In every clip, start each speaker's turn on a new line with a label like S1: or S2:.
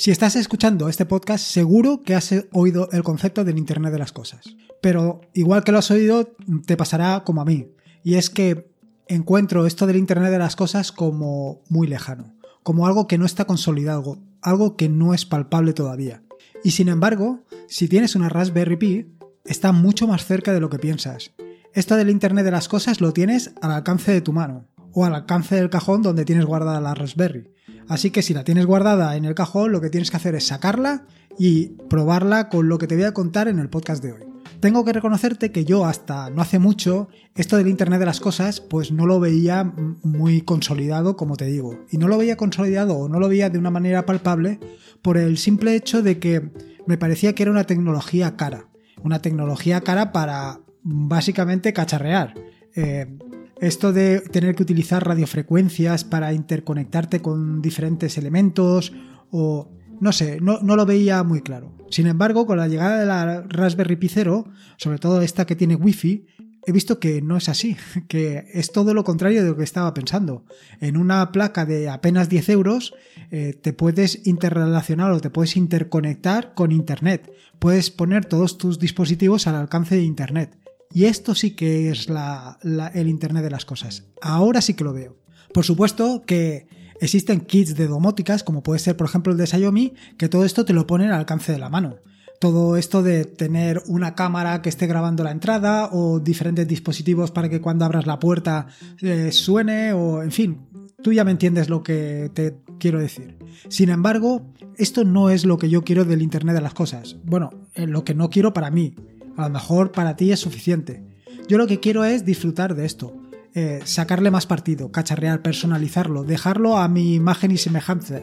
S1: Si estás escuchando este podcast, seguro que has oído el concepto del Internet de las Cosas. Pero igual que lo has oído, te pasará como a mí. Y es que encuentro esto del Internet de las Cosas como muy lejano, como algo que no está consolidado, algo que no es palpable todavía. Y sin embargo, si tienes una Raspberry Pi, está mucho más cerca de lo que piensas. Esto del Internet de las Cosas lo tienes al alcance de tu mano, o al alcance del cajón donde tienes guardada la Raspberry. Así que si la tienes guardada en el cajón, lo que tienes que hacer es sacarla y probarla con lo que te voy a contar en el podcast de hoy. Tengo que reconocerte que yo hasta no hace mucho esto del Internet de las Cosas pues no lo veía muy consolidado como te digo. Y no lo veía consolidado o no lo veía de una manera palpable por el simple hecho de que me parecía que era una tecnología cara. Una tecnología cara para básicamente cacharrear. Eh, esto de tener que utilizar radiofrecuencias para interconectarte con diferentes elementos o no sé, no, lo veía muy claro. Sin embargo, con la llegada de la Raspberry Pi Zero, sobre todo esta que tiene Wi-Fi, he visto que no es así, que es todo lo contrario de lo que estaba pensando. En una placa de apenas 10 euros eh, te puedes interrelacionar o te puedes interconectar con Internet. Puedes poner todos tus dispositivos al alcance de Internet. Y esto sí que es el Internet de las cosas. Ahora sí que lo veo. Por supuesto que existen kits de domóticas, como puede ser por ejemplo el de Xiaomi, que todo esto te lo ponen al alcance de la mano. Todo esto de tener una cámara que esté grabando la entrada o diferentes dispositivos para que cuando abras la puerta eh, suene o en fin, tú ya me entiendes lo que te quiero decir. Sin embargo, esto no es lo que yo quiero del Internet de las Cosas. Bueno, eh, lo que no quiero para mí. A lo mejor para ti es suficiente. Yo lo que quiero es disfrutar de esto. Eh, sacarle más partido, cacharrear, personalizarlo, dejarlo a mi imagen y semejanza,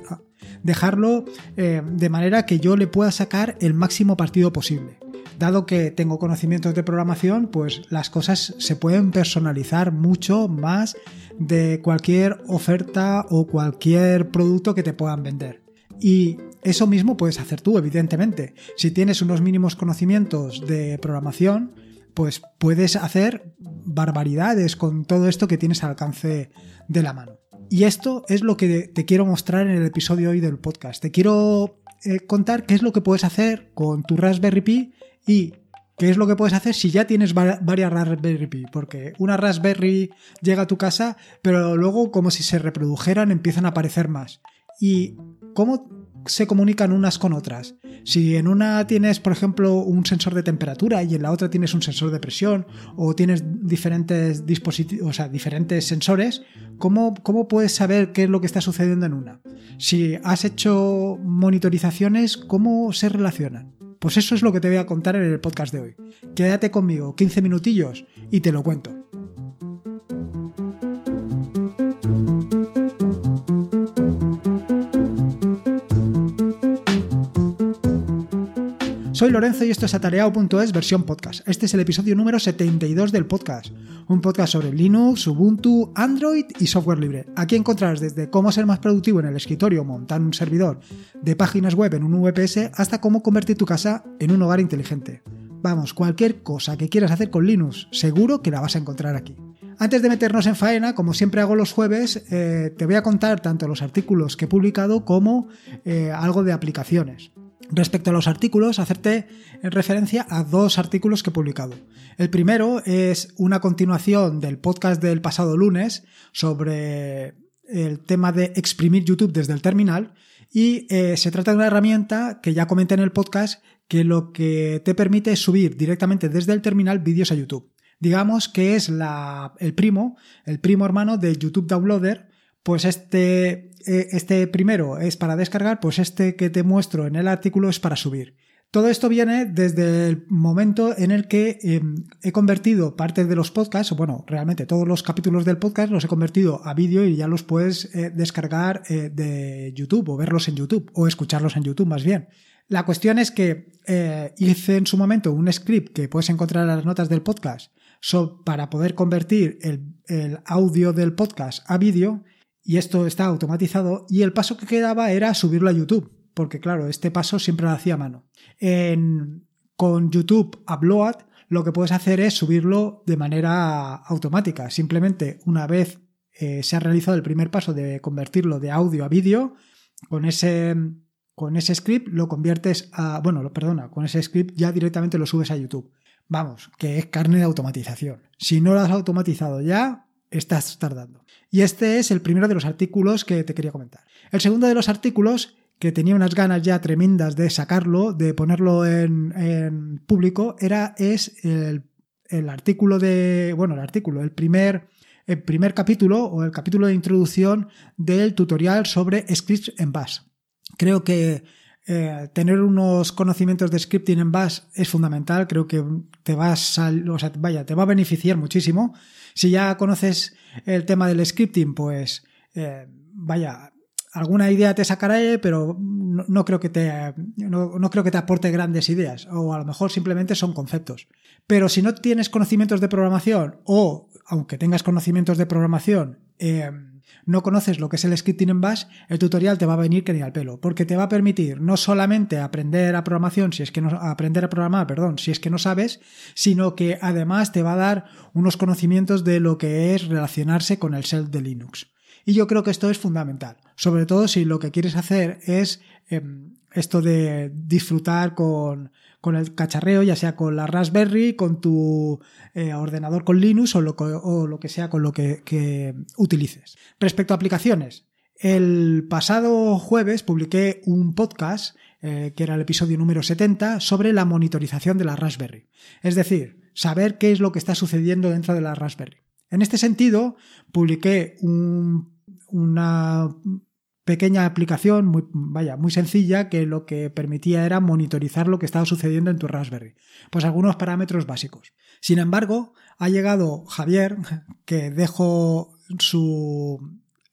S1: dejarlo eh, de manera que yo le pueda sacar el máximo partido posible. Dado que tengo conocimientos de programación, pues las cosas se pueden personalizar mucho más de cualquier oferta o cualquier producto que te puedan vender. Y eso mismo puedes hacer tú, evidentemente. Si tienes unos mínimos conocimientos de programación, pues puedes hacer barbaridades con todo esto que tienes al alcance de la mano. Y esto es lo que te quiero mostrar en el episodio hoy del podcast. Te quiero eh, contar qué es lo que puedes hacer con tu Raspberry Pi y qué es lo que puedes hacer si ya tienes varias Raspberry Pi. Porque una Raspberry llega a tu casa, pero luego como si se reprodujeran empiezan a aparecer más. ¿Y cómo se comunican unas con otras. Si en una tienes, por ejemplo, un sensor de temperatura y en la otra tienes un sensor de presión o tienes diferentes dispositivos, o sea, diferentes sensores, ¿cómo, ¿cómo puedes saber qué es lo que está sucediendo en una? Si has hecho monitorizaciones, ¿cómo se relacionan? Pues eso es lo que te voy a contar en el podcast de hoy. Quédate conmigo 15 minutillos y te lo cuento. Soy Lorenzo y esto es atareado.es versión podcast. Este es el episodio número 72 del podcast. Un podcast sobre Linux, Ubuntu, Android y software libre. Aquí encontrarás desde cómo ser más productivo en el escritorio montando un servidor de páginas web en un VPS hasta cómo convertir tu casa en un hogar inteligente. Vamos, cualquier cosa que quieras hacer con Linux, seguro que la vas a encontrar aquí. Antes de meternos en faena, como siempre hago los jueves, eh, te voy a contar tanto los artículos que he publicado como eh, algo de aplicaciones. Respecto a los artículos, hacerte referencia a dos artículos que he publicado. El primero es una continuación del podcast del pasado lunes sobre el tema de exprimir YouTube desde el terminal y eh, se trata de una herramienta que ya comenté en el podcast que lo que te permite es subir directamente desde el terminal vídeos a YouTube. Digamos que es el primo, el primo hermano de YouTube Downloader, pues este eh, este primero es para descargar, pues este que te muestro en el artículo es para subir. Todo esto viene desde el momento en el que em, he convertido parte de los podcasts, bueno, realmente todos los capítulos del podcast los he convertido a vídeo y ya los puedes eh, descargar eh, de YouTube o verlos en YouTube o escucharlos en YouTube más bien. La cuestión es que hice en su momento un script que puedes encontrar en las notas del podcast para poder convertir el, el audio del podcast a vídeo y esto está automatizado y el paso que quedaba era subirlo a YouTube, porque claro, este paso siempre lo hacía a mano. con YouTube Upload lo que puedes hacer es subirlo de manera automática. Simplemente una vez eh, se ha realizado el primer paso de convertirlo de audio a vídeo, con ese, con ese script lo conviertes a, bueno, perdona, con ese script ya directamente lo subes a YouTube. Vamos, que es carne de automatización. Si no lo has automatizado ya, estás tardando. Y este es el primero de los artículos que te quería comentar. El segundo de los artículos, que tenía unas ganas ya tremendas de sacarlo, de ponerlo en, público, era, es el, el, artículo de, bueno, el artículo, el primer, el primer capítulo o el capítulo de introducción del tutorial sobre scripts en Bash. Creo que eh, tener unos conocimientos de scripting en Bash es fundamental. Creo que te vas a, o sea, vaya, te va a beneficiar muchísimo. Si ya conoces el tema del scripting, pues eh, vaya, alguna idea te sacaré, pero no, creo que te, no, no, creo que te aporte grandes ideas. O a lo mejor simplemente son conceptos. Pero si no tienes conocimientos de programación, o aunque tengas conocimientos de programación, eh, no conoces lo que es el scripting en Bash, el tutorial te va a venir que ni al pelo, porque te va a permitir no solamente aprender a programación, si es que no aprender a programar, perdón, si es que no sabes, sino que además te va a dar unos conocimientos de lo que es relacionarse con el shell de Linux. Y yo creo que esto es fundamental, sobre todo si lo que quieres hacer es em, esto de disfrutar con, con el cacharreo, ya sea con la Raspberry, con tu eh, ordenador con Linux o lo, que sea con lo que, utilices. Respecto a aplicaciones, el pasado jueves publiqué un podcast, eh, que era el episodio número 70, sobre la monitorización de la Raspberry. Es decir, saber qué es lo que está sucediendo dentro de la Raspberry. En este sentido, publiqué un, una pequeña aplicación, muy, vaya, muy sencilla, que lo que permitía era monitorizar lo que estaba sucediendo en tu Raspberry. Pues algunos parámetros básicos. Sin embargo, ha llegado Javier, que dejo su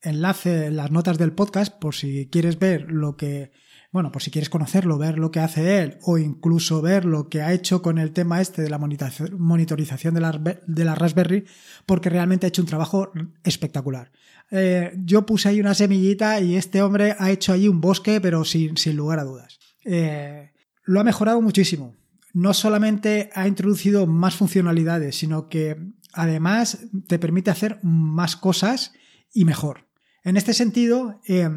S1: enlace en las notas del podcast por si quieres ver lo que, bueno, por si quieres conocerlo, ver lo que hace él o incluso ver lo que ha hecho con el tema este de la monitorización de la, de la Raspberry, porque realmente ha hecho un trabajo espectacular. Eh, yo puse ahí una semillita y este hombre ha hecho allí un bosque, pero sin, sin lugar a dudas. Eh, lo ha mejorado muchísimo. No solamente ha introducido más funcionalidades, sino que además te permite hacer más cosas y mejor. En este sentido, eh,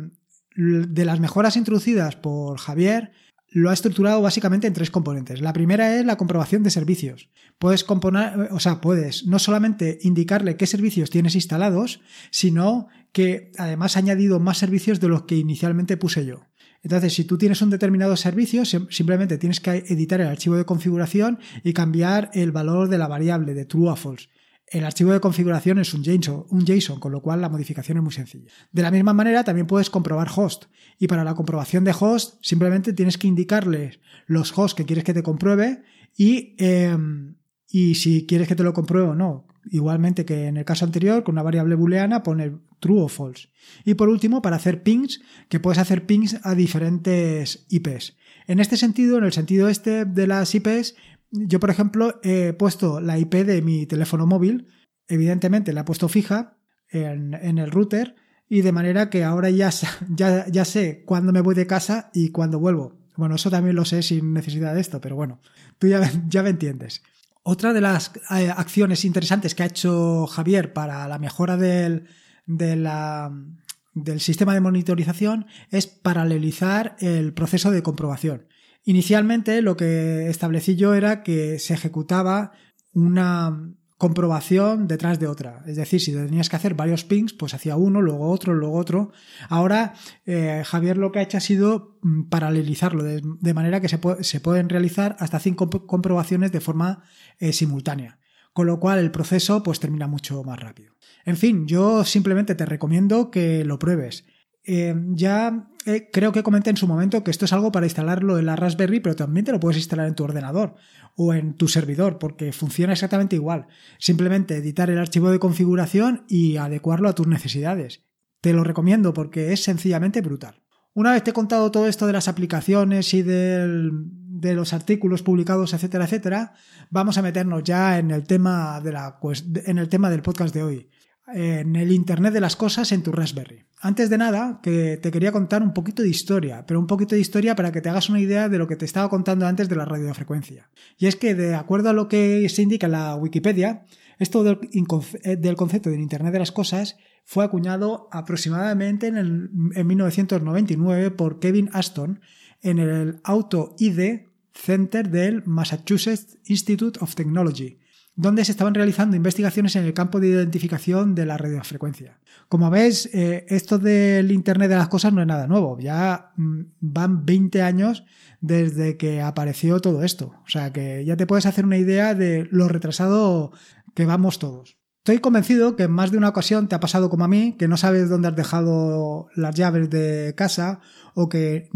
S1: de las mejoras introducidas por Javier, lo ha estructurado básicamente en tres componentes. La primera es la comprobación de servicios. Puedes componer, o sea, puedes no solamente indicarle qué servicios tienes instalados, sino que además ha añadido más servicios de los que inicialmente puse yo. Entonces, si tú tienes un determinado servicio, simplemente tienes que editar el archivo de configuración y cambiar el valor de la variable de true a false. El archivo de configuración es un JSON, un JSON, con lo cual la modificación es muy sencilla. De la misma manera, también puedes comprobar host. Y para la comprobación de host, simplemente tienes que indicarles los hosts que quieres que te compruebe y, em, y si quieres que te lo compruebe o no. Igualmente que en el caso anterior, con una variable booleana, poner true o false. Y por último, para hacer pings, que puedes hacer pings a diferentes IPs. En este sentido, en el sentido este de las IPs, yo, por ejemplo, he puesto la IP de mi teléfono móvil, evidentemente la he puesto fija en, el router, y de manera que ahora ya, ya, ya sé cuándo me voy de casa y cuándo vuelvo. Bueno, eso también lo sé sin necesidad de esto, pero bueno, tú ya, ya me entiendes. Otra de las eh, acciones interesantes que ha hecho Javier para la mejora del, del sistema de monitorización es paralelizar el proceso de comprobación. Inicialmente lo que establecí yo era que se ejecutaba una comprobación detrás de otra. Es decir, si tenías que hacer varios pings, pues hacía uno, luego otro, luego otro. Ahora, eh, Javier lo que ha hecho ha sido mm, paralelizarlo, de, manera que se, pueden realizar hasta cinco comprobaciones de forma eh, simultánea. Con lo cual el proceso pues termina mucho más rápido. En fin, yo simplemente te recomiendo que lo pruebes. Eh, ya creo que comenté en su momento que esto es algo para instalarlo en la Raspberry, pero también te lo puedes instalar en tu ordenador o en tu servidor, porque funciona exactamente igual. Simplemente editar el archivo de configuración y adecuarlo a tus necesidades. Te lo recomiendo porque es sencillamente brutal. Una vez te he contado todo esto de las aplicaciones y de los artículos publicados, etcétera, etcétera, vamos a meternos ya en el tema, de la, en el tema del podcast de hoy en el Internet de las Cosas en tu Raspberry. Antes de nada, que te quería contar un poquito de historia, pero un poquito de historia para que te hagas una idea de lo que te estaba contando antes de la radiofrecuencia. Y es que, de acuerdo a lo que se indica en la Wikipedia, esto del, eh, concepto del Internet de las Cosas fue acuñado aproximadamente en, en 1999 por Kevin Aston, en el Auto ID Center del Massachusetts Institute of Technology, donde se estaban realizando investigaciones en el campo de identificación de la radiofrecuencia. Como ves, eh, esto del Internet de las Cosas no es nada nuevo, ya mm, van 20 años desde que apareció todo esto, o sea que ya te puedes hacer una idea de lo retrasado que vamos todos. Estoy convencido que en más de una ocasión te ha pasado como a mí, que no sabes dónde has dejado las llaves de casa o que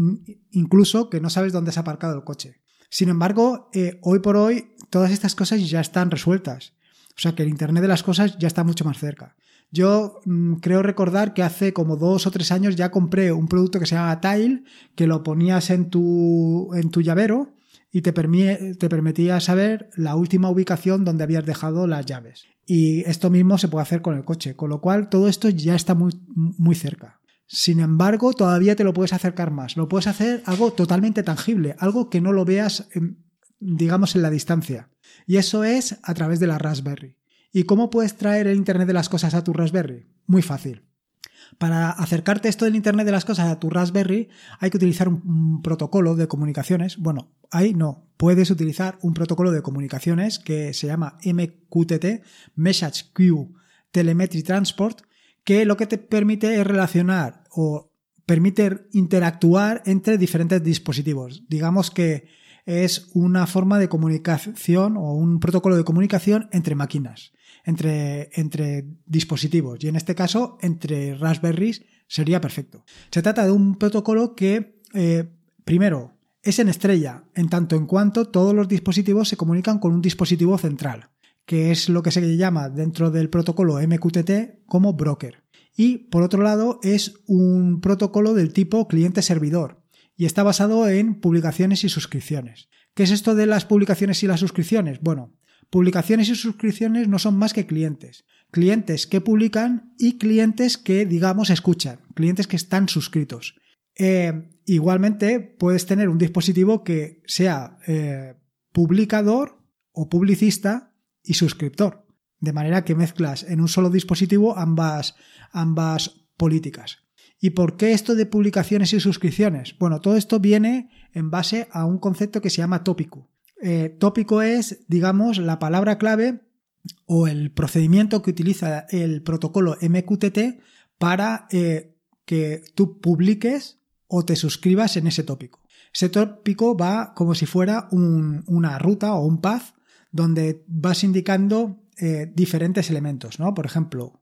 S1: incluso que no sabes dónde has aparcado el coche. Sin embargo, eh, hoy por hoy todas estas cosas ya están resueltas. O sea que el Internet de las cosas ya está mucho más cerca. Yo mm, creo recordar que hace como dos o tres años ya compré un producto que se llama Tile, que lo ponías en tu, en tu llavero y te, te permitía saber la última ubicación donde habías dejado las llaves. Y esto mismo se puede hacer con el coche, con lo cual todo esto ya está muy, muy cerca. Sin embargo, todavía te lo puedes acercar más. Lo puedes hacer algo totalmente tangible, algo que no lo veas, digamos, en la distancia. Y eso es a través de la Raspberry. ¿Y cómo puedes traer el Internet de las Cosas a tu Raspberry? Muy fácil. Para acercarte esto del Internet de las Cosas a tu Raspberry hay que utilizar un, protocolo de comunicaciones. Bueno, ahí no. Puedes utilizar un protocolo de comunicaciones que se llama MQTT, Message Queue Telemetry Transport, que lo que te permite es relacionar o permite interactuar entre diferentes dispositivos. Digamos que es una forma de comunicación o un protocolo de comunicación entre máquinas entre, entre dispositivos y en este caso entre Raspberries sería perfecto. Se trata de un protocolo que, eh, primero, es en estrella, en tanto en cuanto todos los dispositivos se comunican con un dispositivo central, que es lo que se llama dentro del protocolo MQTT como broker. Y por otro lado, es un protocolo del tipo cliente-servidor y está basado en publicaciones y suscripciones. ¿Qué es esto de las publicaciones y las suscripciones? Bueno, Publicaciones y suscripciones no son más que clientes. Clientes que publican y clientes que, digamos, escuchan. Clientes que están suscritos. Eh, igualmente, puedes tener un dispositivo que sea eh, publicador o publicista y suscriptor. De manera que mezclas en un solo dispositivo ambas, ambas políticas. ¿Y por qué esto de publicaciones y suscripciones? Bueno, todo esto viene en base a un concepto que se llama tópico. Eh, tópico es, digamos, la palabra clave o el procedimiento que utiliza el protocolo MQTT para eh, que tú publiques o te suscribas en ese tópico. Ese tópico va como si fuera una ruta o un path donde vas indicando eh, diferentes elementos, ¿no? Por ejemplo,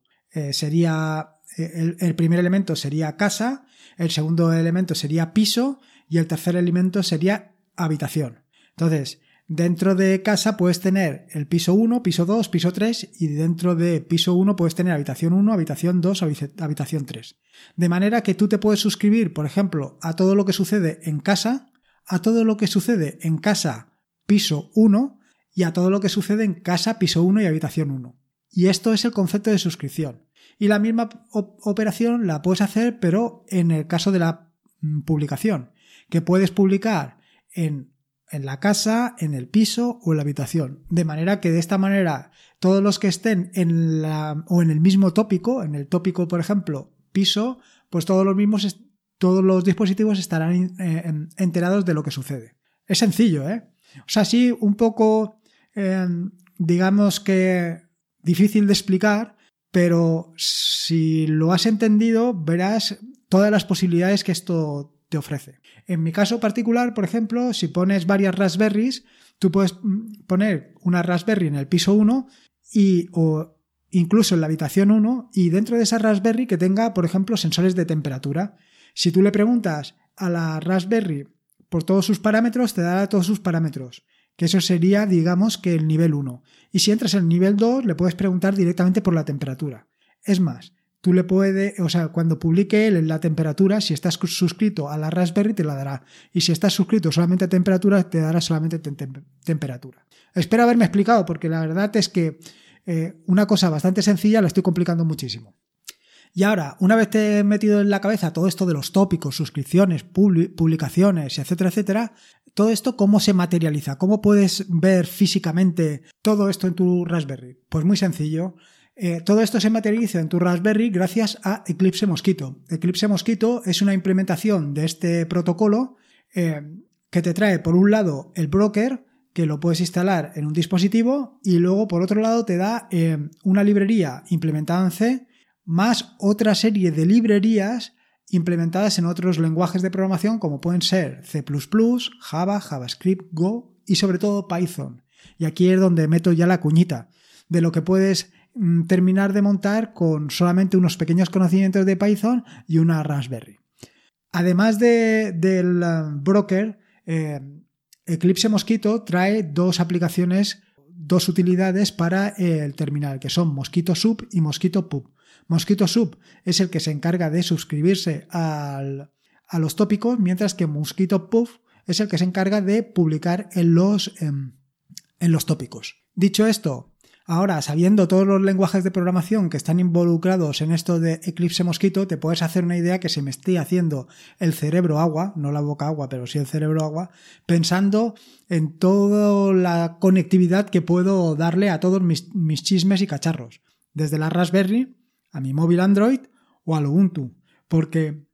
S1: sería el, primer elemento sería casa, el segundo elemento sería piso y el tercer elemento sería habitación. Entonces, Dentro de casa puedes tener el piso 1, piso 2, piso 3 y dentro de piso 1 puedes tener habitación 1, habitación 2, habitación 3. De manera que tú te puedes suscribir, por ejemplo, a todo lo que sucede en casa, a todo lo que sucede en casa piso 1 y a todo lo que sucede en casa piso 1 y habitación 1. Y esto es el concepto de suscripción. Y la misma operación la puedes hacer, pero en el caso de la mm, publicación, que puedes publicar en en la casa, en el piso o en la habitación. De manera que de esta manera todos los que estén en la o en el mismo tópico, en el tópico, por ejemplo, piso, pues todos los mismos todos los dispositivos estarán eh, enterados de lo que sucede. Es sencillo, ¿eh? O sea, sí, un poco, em, digamos que difícil de explicar, pero si lo has entendido, verás todas las posibilidades que esto te ofrece. En mi caso particular, por ejemplo, si pones varias Raspberries, tú puedes mm, poner una Raspberry en el piso 1 y o incluso en la habitación 1 y dentro de esa Raspberry que tenga, por ejemplo, sensores de temperatura. Si tú le preguntas a la Raspberry por todos sus parámetros, te dará todos sus parámetros, que eso sería, digamos, que el nivel 1. Y si entras en el nivel 2, le puedes preguntar directamente por la temperatura. Es más, tú le puedes, o sea, cuando publique él la temperatura, si estás suscrito a la Raspberry te la dará. Y si estás suscrito solamente a temperatura, te dará solamente temperatura. Espero haberme explicado, porque la verdad es que eh, una cosa bastante sencilla la estoy complicando muchísimo. Y ahora, una vez te he metido en la cabeza todo esto de los tópicos, suscripciones, publicaciones, etcétera, etcétera, todo esto, ¿cómo se materializa? ¿Cómo puedes ver físicamente todo esto en tu Raspberry? Pues muy sencillo. Eh, todo esto se materializa en tu Raspberry gracias a Eclipse Mosquito. Eclipse Mosquito es una implementación de este protocolo eh, que te trae por un lado el broker, que lo puedes instalar en un dispositivo, y luego por otro lado te da eh, una librería implementada en C, más otra serie de librerías implementadas en otros lenguajes de programación como pueden ser C ⁇ Java, JavaScript, Go y sobre todo Python. Y aquí es donde meto ya la cuñita de lo que puedes mm, terminar de montar con solamente unos pequeños conocimientos de Python y una Raspberry. Además del uh, broker, eh, Eclipse Mosquito trae dos aplicaciones, dos utilidades para el terminal, que son Mosquito Sub y Mosquito Pub. Mosquito Sub es el que se encarga de suscribirse a los tópicos, mientras que Mosquito Pub es el que se encarga de publicar en los, em, en los tópicos. Dicho esto, Ahora, sabiendo todos los lenguajes de programación que están involucrados en esto de Eclipse Mosquito, te puedes hacer una idea que se me esté haciendo el cerebro agua, no la boca agua, pero sí el cerebro agua, pensando en toda la conectividad que puedo darle a todos mis, chismes y cacharros, desde la Raspberry a mi móvil Android o al Ubuntu, porque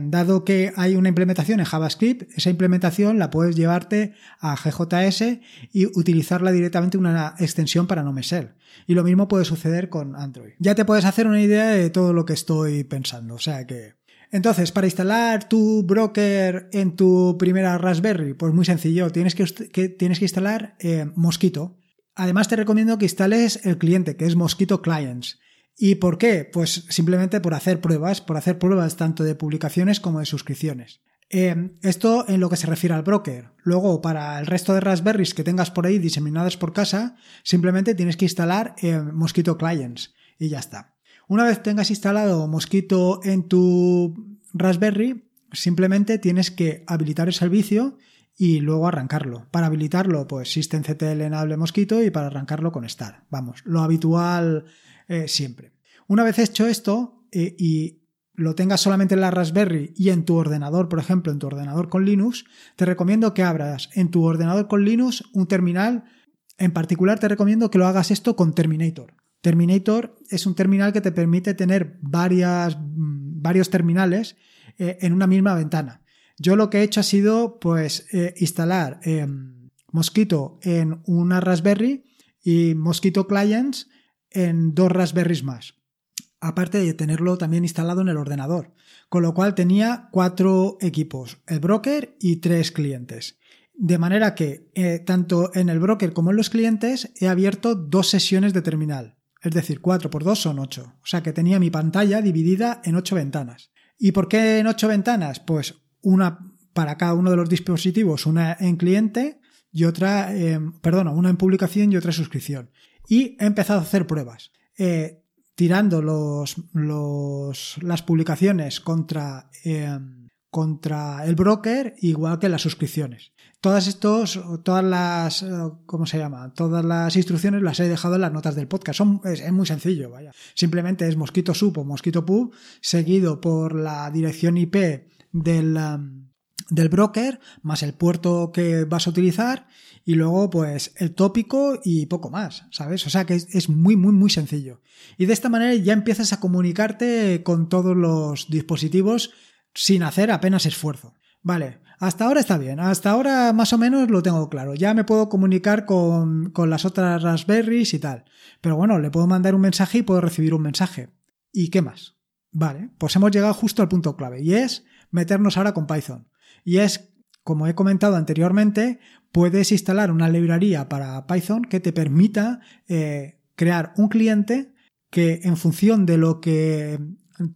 S1: dado que hay una implementación en JavaScript, esa implementación la puedes llevarte a GJS y utilizarla directamente una extensión para no mesel. Y lo mismo puede suceder con Android. Ya te puedes hacer una idea de todo lo que estoy pensando. O sea que. Entonces, para instalar tu broker en tu primera Raspberry, pues muy sencillo. Tienes que, tienes que instalar eh, Mosquito. Además, te recomiendo que instales el cliente, que es Mosquito Clients. ¿Y por qué? Pues simplemente por hacer pruebas, por hacer pruebas tanto de publicaciones como de suscripciones. Eh, esto en lo que se refiere al broker. Luego, para el resto de Raspberries que tengas por ahí diseminadas por casa, simplemente tienes que instalar eh, Mosquito Clients y ya está. Una vez tengas instalado Mosquito en tu Raspberry, simplemente tienes que habilitar el servicio y luego arrancarlo. Para habilitarlo, pues systemctl enable Mosquito y para arrancarlo con Star. Vamos, lo habitual eh, siempre. Una vez hecho esto eh, y lo tengas solamente en la Raspberry y en tu ordenador, por ejemplo, en tu ordenador con Linux, te recomiendo que abras en tu ordenador con Linux un terminal. En particular, te recomiendo que lo hagas esto con Terminator. Terminator es un terminal que te permite tener varias, mm, varios terminales eh, en una misma ventana. Yo lo que he hecho ha sido pues instalar Mosquito en una Raspberry y Mosquito Clients en dos Raspberries más, aparte de tenerlo también instalado en el ordenador, con lo cual tenía cuatro equipos, el broker y tres clientes. De manera que eh, tanto en el broker como en los clientes he abierto dos sesiones de terminal, es decir, 4 por 2 son 8, o sea que tenía mi pantalla dividida en 8 ventanas. ¿Y por qué en 8 ventanas? Pues una para cada uno de los dispositivos, una en cliente y otra, perdona, una en publicación y otra en suscripción y he empezado a hacer pruebas. Eh, tirando los, las publicaciones contra, eh, contra el broker, igual que las suscripciones. Todas estos, todas las, eh, ¿cómo se llama? Todas las instrucciones las he dejado en las notas del podcast. Son, es, muy sencillo, vaya. Simplemente es mosquito sub o mosquito pub, seguido por la dirección IP del, del broker, más el puerto que vas a utilizar y luego pues el tópico y poco más, ¿sabes? O sea que es, muy, muy, muy sencillo. Y de esta manera ya empiezas a comunicarte con todos los dispositivos sin hacer apenas esfuerzo. Vale, hasta ahora está bien, hasta ahora más o menos lo tengo claro, ya me puedo comunicar con, con las otras Raspberries y tal. Pero bueno, le puedo mandar un mensaje y puedo recibir un mensaje. ¿Y qué más? Vale, pues hemos llegado justo al punto clave y es meternos ahora con Python. Y es como he comentado anteriormente, puedes instalar una librería para Python que te permita eh, crear un cliente que en función de lo que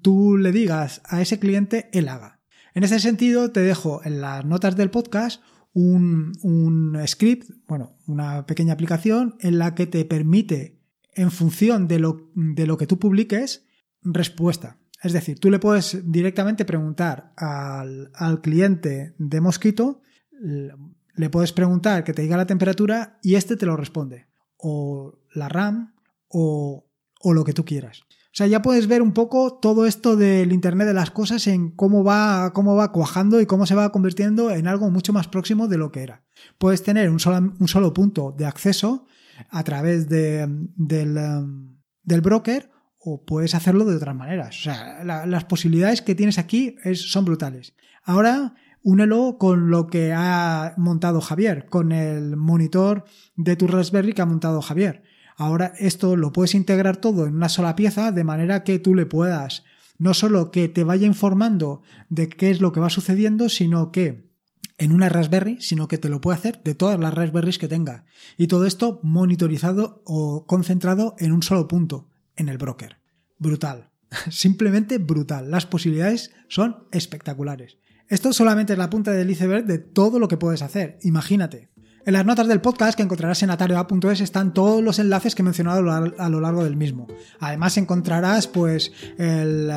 S1: tú le digas a ese cliente, él haga. En ese sentido, te dejo en las notas del podcast un, un script, bueno, una pequeña aplicación en la que te permite, en función de lo, de lo que tú publiques, respuesta. Es decir, tú le puedes directamente preguntar al, cliente de Mosquito, le puedes preguntar que te diga la temperatura y este te lo responde. O la RAM o, lo que tú quieras. O sea, ya puedes ver un poco todo esto del Internet de las cosas en cómo va, cómo va cuajando y cómo se va convirtiendo en algo mucho más próximo de lo que era. Puedes tener un solo, un solo punto de acceso a través del, del broker o puedes hacerlo de otras maneras. O sea, las posibilidades que tienes aquí son brutales. Ahora, únelo con lo que ha montado Javier, con el monitor de tu Raspberry que ha montado Javier. Ahora esto lo puedes integrar todo en una sola pieza de manera que tú le puedas no solo que te vaya informando de qué es lo que va sucediendo, sino que en una Raspberry, sino que te lo puede hacer de todas las Raspberries que tenga. Y todo esto monitorizado o concentrado en un solo punto, en el broker. Brutal. Simplemente brutal. Las posibilidades son espectaculares. Esto solamente es la punta del iceberg de todo lo que puedes hacer. Imagínate, en las notas del podcast que encontrarás en atareoa.es están todos los enlaces que he mencionado a lo largo del mismo. Además encontrarás pues el,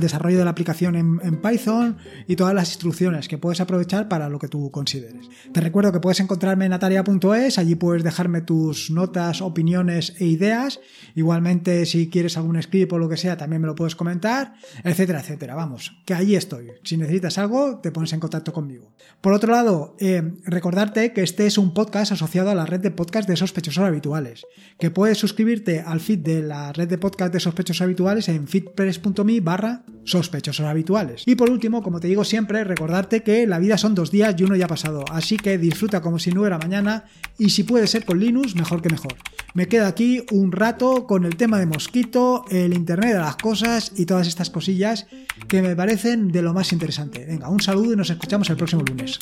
S1: desarrollo de la aplicación en, Python y todas las instrucciones que puedes aprovechar para lo que tú consideres. Te recuerdo que puedes encontrarme en atareoa.es, allí puedes dejarme tus notas, opiniones e ideas. Igualmente si quieres algún script o lo que sea también me lo puedes comentar, etcétera, etcétera. Vamos, que allí estoy. Si necesitas algo te pones en contacto conmigo. Por otro lado, eh, recordarte que es un podcast asociado a la red de podcast de sospechosos habituales, que puedes suscribirte al feed de la red de podcast de sospechosos habituales en feedpress.me barra sospechosos habituales. Y por último, como te digo siempre, recordarte que la vida son dos días y uno ya ha pasado, así que disfruta como si no era mañana y si puede ser con Linux, mejor que mejor. Me quedo aquí un rato con el tema de mosquito, el Internet de las cosas y todas estas cosillas que me parecen de lo más interesante. Venga, un saludo y nos escuchamos el próximo lunes.